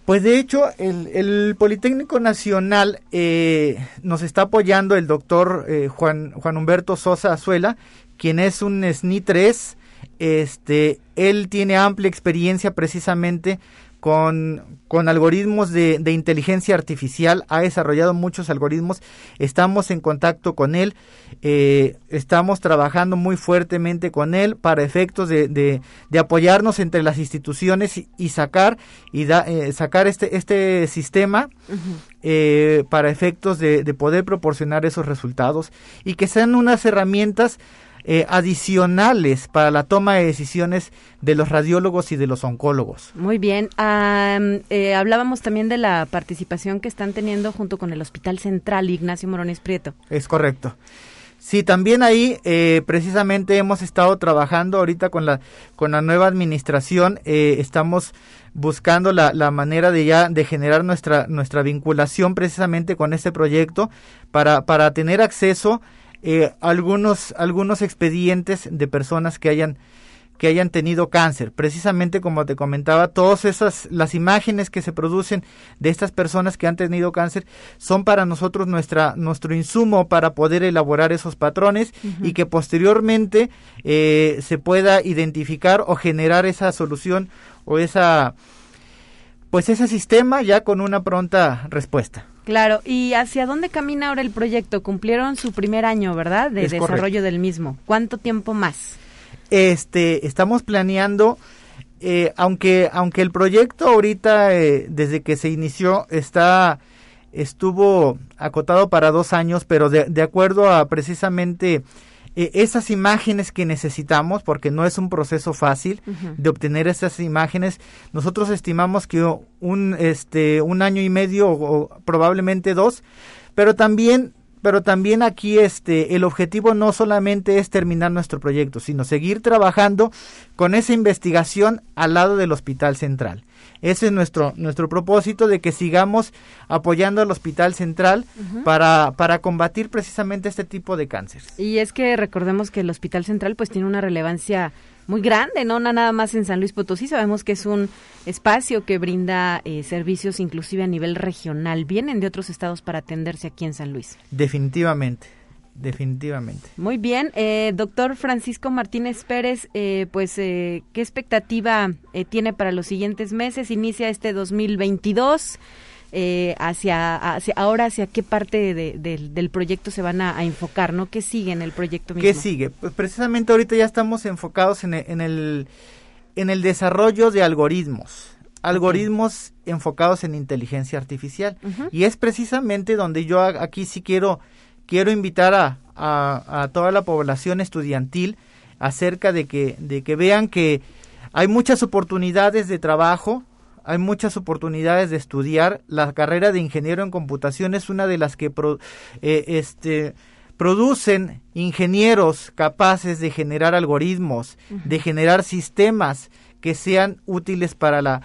Pues de hecho, el, el Politécnico Nacional eh, nos está apoyando el doctor eh, Juan, Juan Humberto Sosa Azuela, quien es un SNI 3. Este, él tiene amplia experiencia precisamente con, con algoritmos de, de, inteligencia artificial, ha desarrollado muchos algoritmos, estamos en contacto con él, eh, estamos trabajando muy fuertemente con él para efectos de, de, de apoyarnos entre las instituciones y, y sacar y da, eh, sacar este, este sistema uh -huh. eh, para efectos de, de poder proporcionar esos resultados y que sean unas herramientas eh, adicionales para la toma de decisiones de los radiólogos y de los oncólogos. Muy bien. Um, eh, hablábamos también de la participación que están teniendo junto con el Hospital Central Ignacio Morones Prieto. Es correcto. Sí, también ahí eh, precisamente hemos estado trabajando ahorita con la con la nueva administración. Eh, estamos buscando la, la, manera de ya de generar nuestra nuestra vinculación precisamente con este proyecto para para tener acceso eh, algunos algunos expedientes de personas que hayan que hayan tenido cáncer. Precisamente como te comentaba, todas esas las imágenes que se producen de estas personas que han tenido cáncer son para nosotros nuestra nuestro insumo para poder elaborar esos patrones uh -huh. y que posteriormente eh, se pueda identificar o generar esa solución o esa pues ese sistema ya con una pronta respuesta. Claro, ¿y hacia dónde camina ahora el proyecto? Cumplieron su primer año, ¿verdad? De es desarrollo correcto. del mismo. ¿Cuánto tiempo más? Este, estamos planeando, eh, aunque, aunque el proyecto ahorita, eh, desde que se inició, está, estuvo acotado para dos años, pero de, de acuerdo a precisamente eh, esas imágenes que necesitamos, porque no es un proceso fácil uh -huh. de obtener esas imágenes, nosotros estimamos que un, este, un año y medio o, o probablemente dos, pero también pero también aquí este el objetivo no solamente es terminar nuestro proyecto, sino seguir trabajando con esa investigación al lado del Hospital Central. Ese es nuestro nuestro propósito de que sigamos apoyando al Hospital Central uh -huh. para para combatir precisamente este tipo de cáncer. Y es que recordemos que el Hospital Central pues tiene una relevancia muy grande, no nada más en San Luis Potosí, sabemos que es un espacio que brinda eh, servicios inclusive a nivel regional, vienen de otros estados para atenderse aquí en San Luis. Definitivamente. Definitivamente. Muy bien, eh, doctor Francisco Martínez Pérez, eh, pues, eh, ¿qué expectativa eh, tiene para los siguientes meses? Inicia este 2022. Eh, hacia, hacia ahora hacia qué parte de, de, del proyecto se van a, a, enfocar, ¿no? ¿Qué sigue en el proyecto mismo? ¿Qué sigue? Pues precisamente ahorita ya estamos enfocados en el, en el, en el desarrollo de algoritmos, algoritmos okay. enfocados en inteligencia artificial. Uh -huh. Y es precisamente donde yo aquí sí quiero, quiero invitar a, a, a toda la población estudiantil acerca de que, de que vean que hay muchas oportunidades de trabajo, hay muchas oportunidades de estudiar. La carrera de ingeniero en computación es una de las que pro, eh, este, producen ingenieros capaces de generar algoritmos, uh -huh. de generar sistemas que sean útiles para la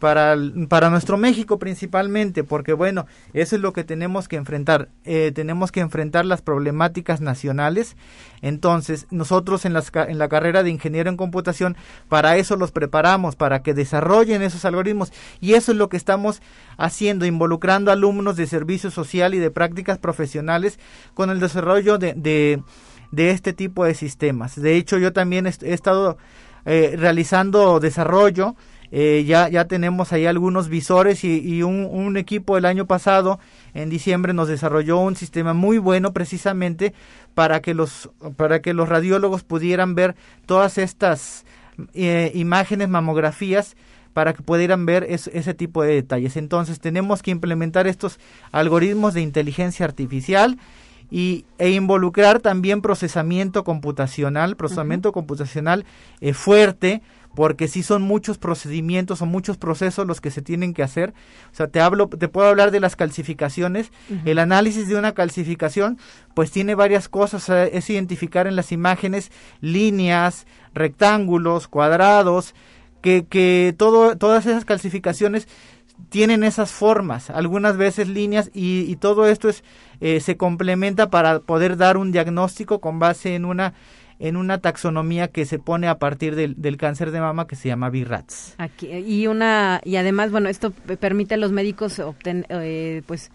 para, para nuestro México principalmente, porque bueno, eso es lo que tenemos que enfrentar. Eh, tenemos que enfrentar las problemáticas nacionales. Entonces, nosotros en, las, en la carrera de ingeniero en computación, para eso los preparamos, para que desarrollen esos algoritmos. Y eso es lo que estamos haciendo, involucrando alumnos de servicio social y de prácticas profesionales con el desarrollo de, de, de este tipo de sistemas. De hecho, yo también he, estado eh, realizando desarrollo eh, ya, ya tenemos ahí algunos visores y, y un, un, equipo el año pasado, en diciembre, nos desarrolló un sistema muy bueno precisamente para que los, para que los radiólogos pudieran ver todas estas eh, imágenes, mamografías, para que pudieran ver es, ese tipo de detalles. Entonces tenemos que implementar estos algoritmos de inteligencia artificial y, e involucrar también procesamiento computacional, procesamiento uh -huh. computacional eh, fuerte, porque sí son muchos procedimientos o muchos procesos los que se tienen que hacer. O sea, te hablo, te puedo hablar de las calcificaciones. Uh -huh. El análisis de una calcificación, pues tiene varias cosas. Sea, es identificar en las imágenes líneas, rectángulos, cuadrados, que, que todo, todas esas calcificaciones tienen esas formas, algunas veces líneas, y, y todo esto es, eh, se complementa para poder dar un diagnóstico con base en una en una taxonomía que se pone a partir del, del cáncer de mama que se llama BIRATS. Aquí, y una y además, bueno, esto permite a los médicos obtener, eh, pues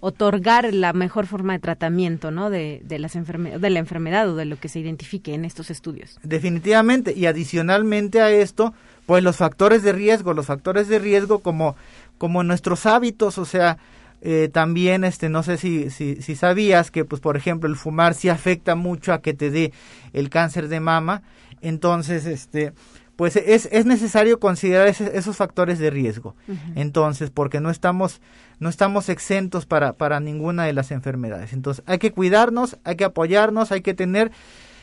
otorgar la mejor forma de tratamiento, ¿no? De, de las de la enfermedad o de lo que se identifique en estos estudios. Definitivamente y adicionalmente a esto, pues los factores de riesgo, los factores de riesgo como como nuestros hábitos, o sea, eh, también este no sé si, si, si, sabías que pues por ejemplo el fumar sí afecta mucho a que te dé el cáncer de mama. Entonces este pues es, es necesario considerar esos factores de riesgo. Entonces porque no estamos no estamos exentos para para ninguna de las enfermedades. Entonces hay que cuidarnos hay que apoyarnos hay que tener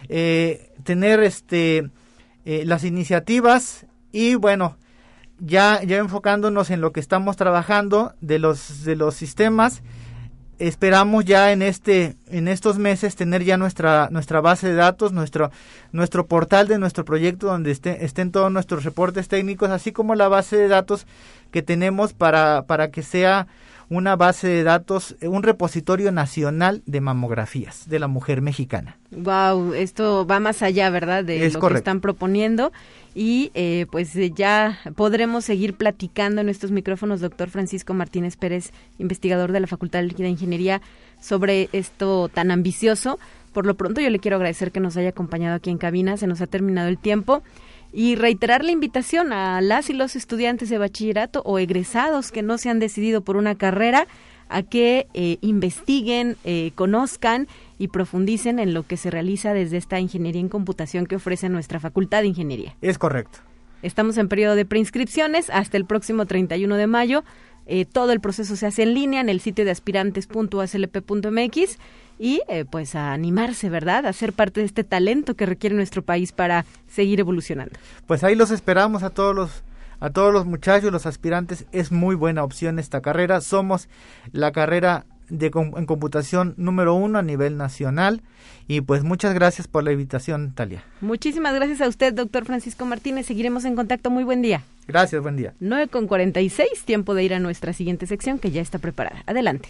eh, tener este eh, las iniciativas y bueno ya, ya enfocándonos en lo que estamos trabajando de los, de los sistemas, esperamos ya en este en estos meses tener ya nuestra nuestra base de datos nuestro nuestro portal de nuestro proyecto donde esté, estén todos nuestros reportes técnicos así como la base de datos que tenemos para para que sea una base de datos un repositorio nacional de mamografías de la mujer mexicana. Wow esto va más allá verdad de lo que están proponiendo. Y eh, pues eh, ya podremos seguir platicando en estos micrófonos, doctor Francisco Martínez Pérez, investigador de la Facultad de Ingeniería, sobre esto tan ambicioso. Por lo pronto yo le quiero agradecer que nos haya acompañado aquí en cabina, se nos ha terminado el tiempo y reiterar la invitación a las y los estudiantes de bachillerato o egresados que no se han decidido por una carrera a que eh, investiguen, conozcan y profundicen en lo que se realiza desde esta ingeniería en computación que ofrece nuestra Facultad de Ingeniería. Es correcto. Estamos en periodo de preinscripciones hasta el próximo 31 de mayo. Eh, todo el proceso se hace en línea en el sitio de aspirantes.aslp.mx y eh, pues a animarse, ¿verdad? A ser parte de este talento que requiere nuestro país para seguir evolucionando. Pues ahí los esperamos a todos los a todos los muchachos, los aspirantes. Es muy buena opción esta carrera. Somos la carrera de, en computación número uno a nivel nacional. Y pues muchas gracias por la invitación, Talia. Muchísimas gracias a usted, doctor Francisco Martínez. Seguiremos en contacto. Muy buen día. Gracias, buen día. 9 con 46, tiempo de ir a nuestra siguiente sección que ya está preparada. Adelante.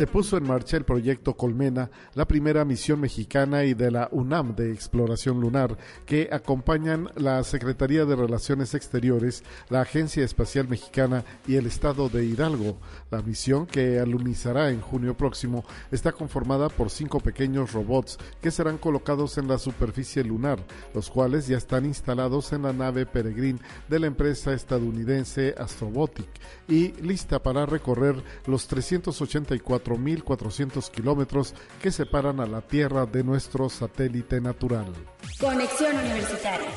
se puso en marcha el proyecto Colmena, la primera misión mexicana y de la UNAM de exploración lunar, que acompañan la Secretaría de Relaciones Exteriores, la Agencia Espacial Mexicana y el Estado de Hidalgo. La misión, que alunizará en junio próximo, está conformada por cinco pequeños robots que serán colocados en la superficie lunar, los cuales ya están instalados en la nave Peregrine de la empresa estadounidense Astrobotic y lista para recorrer los 384 4.400 kilómetros que separan a la Tierra de nuestro satélite natural. Conexión Universitaria.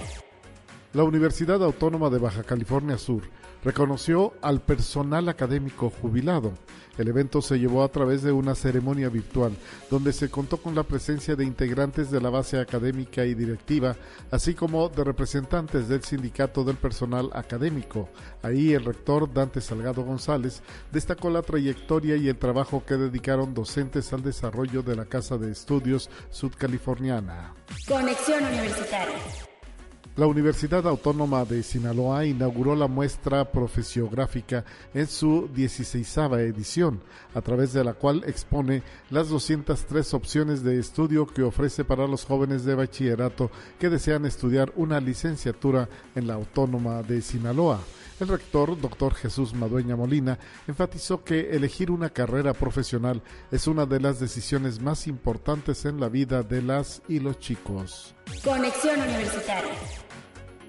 La Universidad Autónoma de Baja California Sur reconoció al personal académico jubilado. El evento se llevó a través de una ceremonia virtual, donde se contó con la presencia de integrantes de la base académica y directiva, así como de representantes del sindicato del personal académico. Ahí el rector Dante Salgado González destacó la trayectoria y el trabajo que dedicaron docentes al desarrollo de la Casa de Estudios Sudcaliforniana. Conexión Universitaria. La Universidad Autónoma de Sinaloa inauguró la muestra profesiográfica en su 16 edición, a través de la cual expone las 203 opciones de estudio que ofrece para los jóvenes de bachillerato que desean estudiar una licenciatura en la Autónoma de Sinaloa. El rector, doctor Jesús Madueña Molina, enfatizó que elegir una carrera profesional es una de las decisiones más importantes en la vida de las y los chicos. Conexión Universitaria.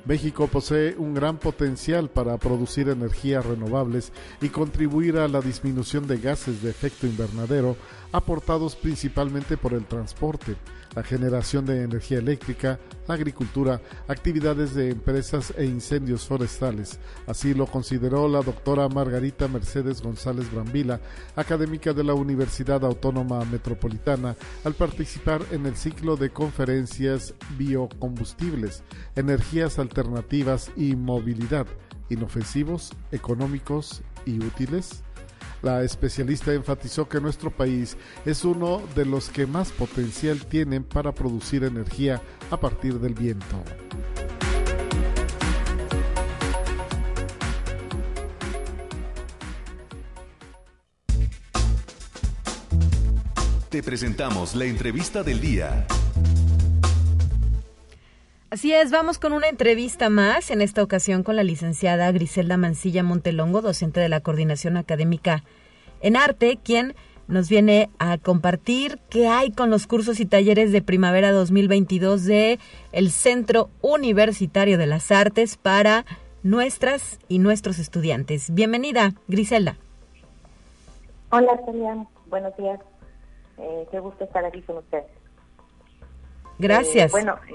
México posee un gran potencial para producir energías renovables y contribuir a la disminución de gases de efecto invernadero aportados principalmente por el transporte, la generación de energía eléctrica, agricultura, actividades de empresas e incendios forestales. Así lo consideró la doctora Margarita Mercedes González Brambila, académica de la Universidad Autónoma Metropolitana, al participar en el ciclo de conferencias Biocombustibles, Energías Alternativas y Movilidad, Inofensivos, Económicos y Útiles La especialista enfatizó que nuestro país es uno de los que más potencial tienen para producir energía a partir del viento. Te presentamos la entrevista del día. Así es, vamos con una entrevista más, en esta ocasión con la licenciada Griselda Mancilla Montelongo, docente de la Coordinación Académica en Arte, quien nos viene a compartir qué hay con los cursos y talleres de primavera 2022 de el Centro Universitario de las Artes para nuestras y nuestros estudiantes. Bienvenida, Griselda. Hola, Celia. Buenos días. Eh, qué gusto estar aquí con ustedes. Gracias. Eh, bueno, eh,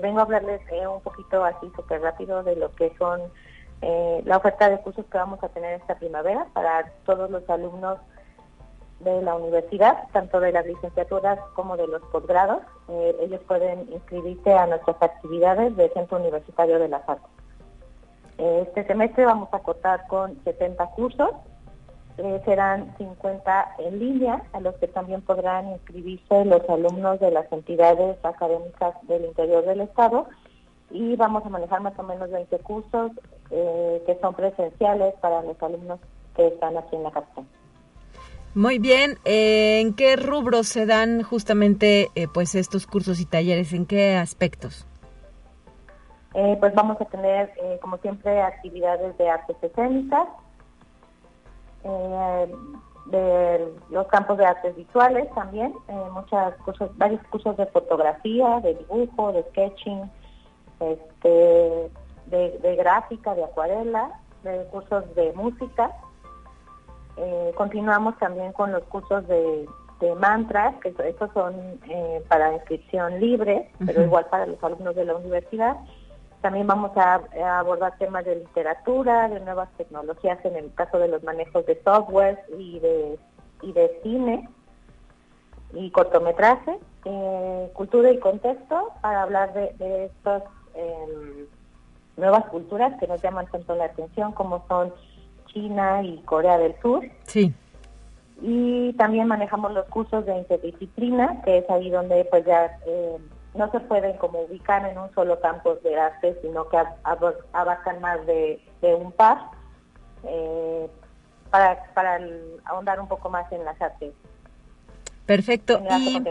vengo a hablarles un poquito así súper rápido de lo que son la oferta de cursos que vamos a tener esta primavera para todos los alumnos de la universidad, tanto de las licenciaturas como de los posgrados. ellos pueden inscribirse a nuestras actividades del Centro Universitario de las Artes. Este semestre vamos a contar con 70 cursos eh, serán 50 en línea, a los que también podrán inscribirse los alumnos de las entidades académicas del interior del Estado. Y vamos a manejar más o menos 20 cursos eh, que son presenciales para los alumnos que están aquí en la capital. Muy bien, eh, ¿en qué rubros se dan justamente pues estos cursos y talleres? ¿En qué aspectos? pues vamos a tener, como siempre, actividades de artes escénicas, eh, de los campos de artes visuales también, eh, muchas cosas, varios cursos de fotografía, de dibujo, de sketching, este, de, gráfica, de acuarela, de cursos de música. Eh, continuamos también con los cursos de, mantras, que estos son eh, para inscripción libre, pero igual para los alumnos de la universidad. También vamos a, abordar temas de literatura, de nuevas tecnologías en el caso de los manejos de software y de, y de cine y cortometraje, eh, cultura y contexto para hablar de, estas em, nuevas culturas que nos llaman tanto la atención como son China y Corea del Sur. Sí. Y también manejamos los cursos de interdisciplina, que es ahí donde pues ya eh, no se pueden como ubicar en un solo campo de arte, sino que abarcan más de, un par eh, para, para ahondar un poco más en las artes. Perfecto. ¿Y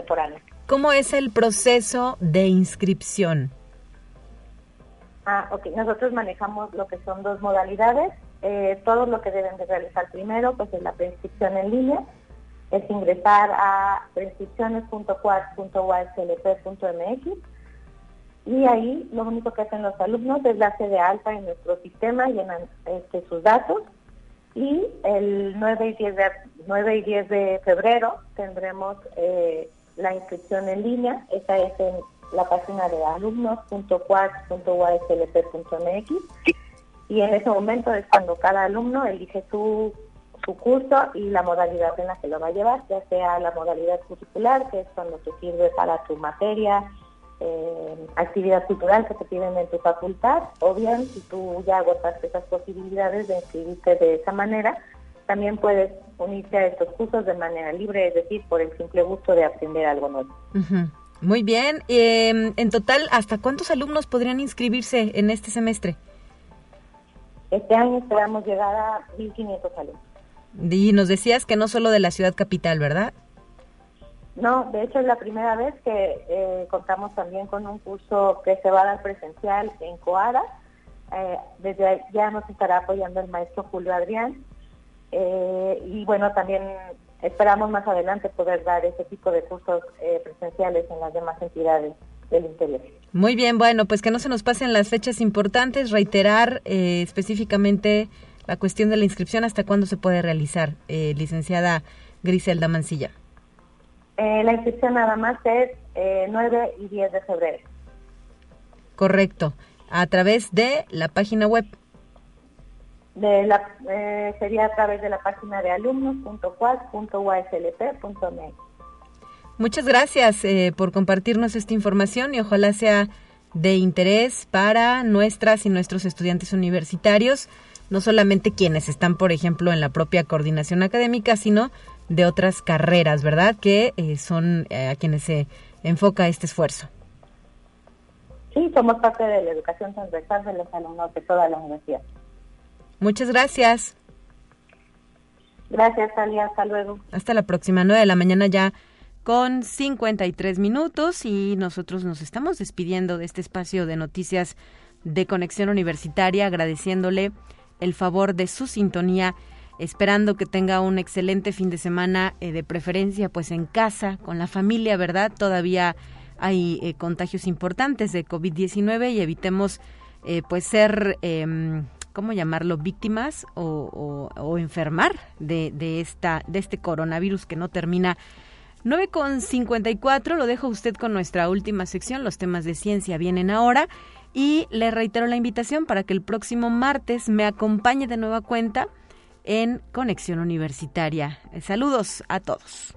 cómo es el proceso de inscripción? Ah, ok. Nosotros manejamos lo que son dos modalidades. Eh, todo lo que deben de realizar primero, pues es la preinscripción en línea es ingresar a prescripciones.quad.uslp.mx y ahí lo único que hacen los alumnos es darse de alta en nuestro sistema, llenan este, sus datos y el 9 y 10 de, 9 y 10 de febrero tendremos eh, la inscripción en línea, esa es en la página de alumnos.quad.uslp.mx y en ese momento es cuando cada alumno elige su su curso y la modalidad en la que lo va a llevar, ya sea la modalidad curricular, que es cuando te sirve para tu materia, eh, actividad cultural que te piden en tu facultad, o bien si tú ya agotaste esas posibilidades de inscribirte de esa manera, también puedes unirte a estos cursos de manera libre, es decir, por el simple gusto de aprender algo nuevo. Muy bien. Em, en total, ¿hasta cuántos alumnos podrían inscribirse en este semestre? Este año esperamos llegar a 1.500 alumnos. Y nos decías que no solo de la ciudad capital, ¿verdad? No, de hecho es la primera vez que eh, contamos también con un curso que se va a dar presencial en Coara. Eh, desde ya nos estará apoyando el maestro Julio Adrián. Eh, y bueno, también esperamos más adelante poder dar ese tipo de cursos presenciales en las demás entidades del interior. Muy bien, bueno, pues que no se nos pasen las fechas importantes, reiterar específicamente la cuestión de la inscripción, ¿hasta cuándo se puede realizar, eh, licenciada Griselda Mancilla? Eh, la inscripción nada más es 9 eh, y 10 de febrero. Correcto. A través de la página web. De la, sería a través de la página de alumnos.cuas.uslp.mx. Muchas gracias por compartirnos esta información y ojalá sea de interés para nuestras y nuestros estudiantes universitarios. No solamente quienes están, por ejemplo, en la propia coordinación académica, sino de otras carreras, ¿verdad? Que eh, son eh, a quienes se enfoca este esfuerzo. Sí, somos parte de la educación transversal de los alumnos de toda la universidad. Muchas gracias. Gracias, Talia. Hasta luego. Hasta la próxima, 9 de la mañana ya con 53 minutos y nosotros nos estamos despidiendo de este espacio de noticias de conexión universitaria, agradeciéndole el favor de su sintonía, esperando que tenga un excelente fin de semana, eh, de preferencia pues en casa, con la familia, ¿verdad? Todavía hay eh, contagios importantes de COVID-19 y evitemos eh, pues ser, em, ¿cómo llamarlo?, víctimas o, o, enfermar de, de, esta, de este coronavirus que no termina 9 con 54, lo dejo usted con nuestra última sección, los temas de ciencia vienen ahora y le reitero la invitación para que el próximo martes me acompañe de nueva cuenta en Conexión Universitaria. Saludos a todos.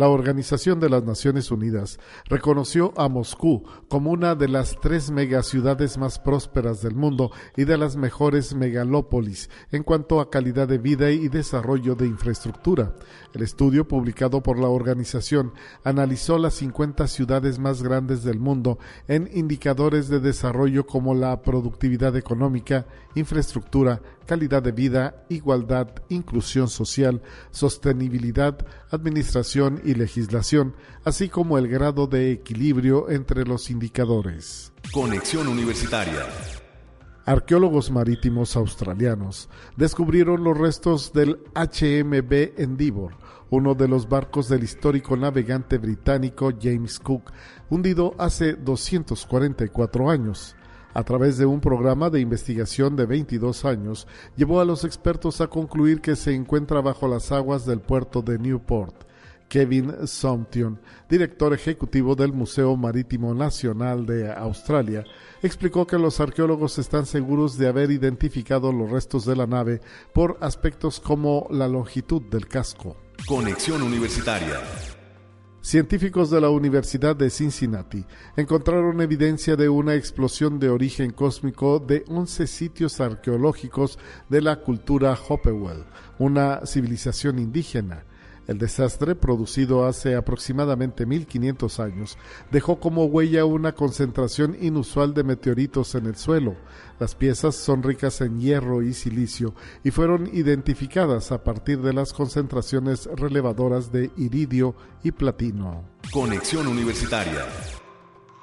La Organización de las Naciones Unidas reconoció a Moscú como una de las tres megaciudades más prósperas del mundo y de las mejores megalópolis en cuanto a calidad de vida y desarrollo de infraestructura. El estudio publicado por la organización analizó las 50 ciudades más grandes del mundo en indicadores de desarrollo como la productividad económica, infraestructura, calidad de vida, igualdad, inclusión social, sostenibilidad, administración y legislación, así como el grado de equilibrio entre los indicadores. Conexión Universitaria. Arqueólogos marítimos australianos descubrieron los restos del HMB Endeavour, uno de los barcos del histórico navegante británico James Cook, hundido hace 244 años a través de un programa de investigación de 22 años, llevó a los expertos a concluir que se encuentra bajo las aguas del puerto de Newport. Kevin Somption, director ejecutivo del Museo Marítimo Nacional de Australia, explicó que los arqueólogos están seguros de haber identificado los restos de la nave por aspectos como la longitud del casco. Conexión Universitaria. Científicos de la Universidad de Cincinnati encontraron evidencia de una explosión de origen cósmico de 11 sitios arqueológicos de la cultura Hopewell, una civilización indígena. El desastre, producido hace aproximadamente 1500 años, dejó como huella una concentración inusual de meteoritos en el suelo. Las piezas son ricas en hierro y silicio y fueron identificadas a partir de las concentraciones relevadoras de iridio y platino. Conexión Universitaria.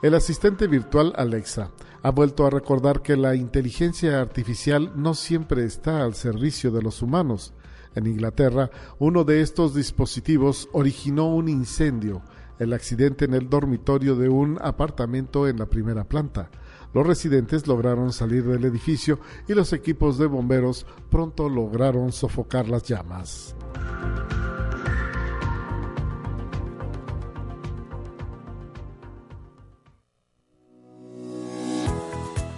El asistente virtual Alexa ha vuelto a recordar que la inteligencia artificial no siempre está al servicio de los humanos. En Inglaterra, uno de estos dispositivos originó un incendio, el accidente en el dormitorio de un apartamento en la primera planta. Los residentes lograron salir del edificio y los equipos de bomberos pronto lograron sofocar las llamas.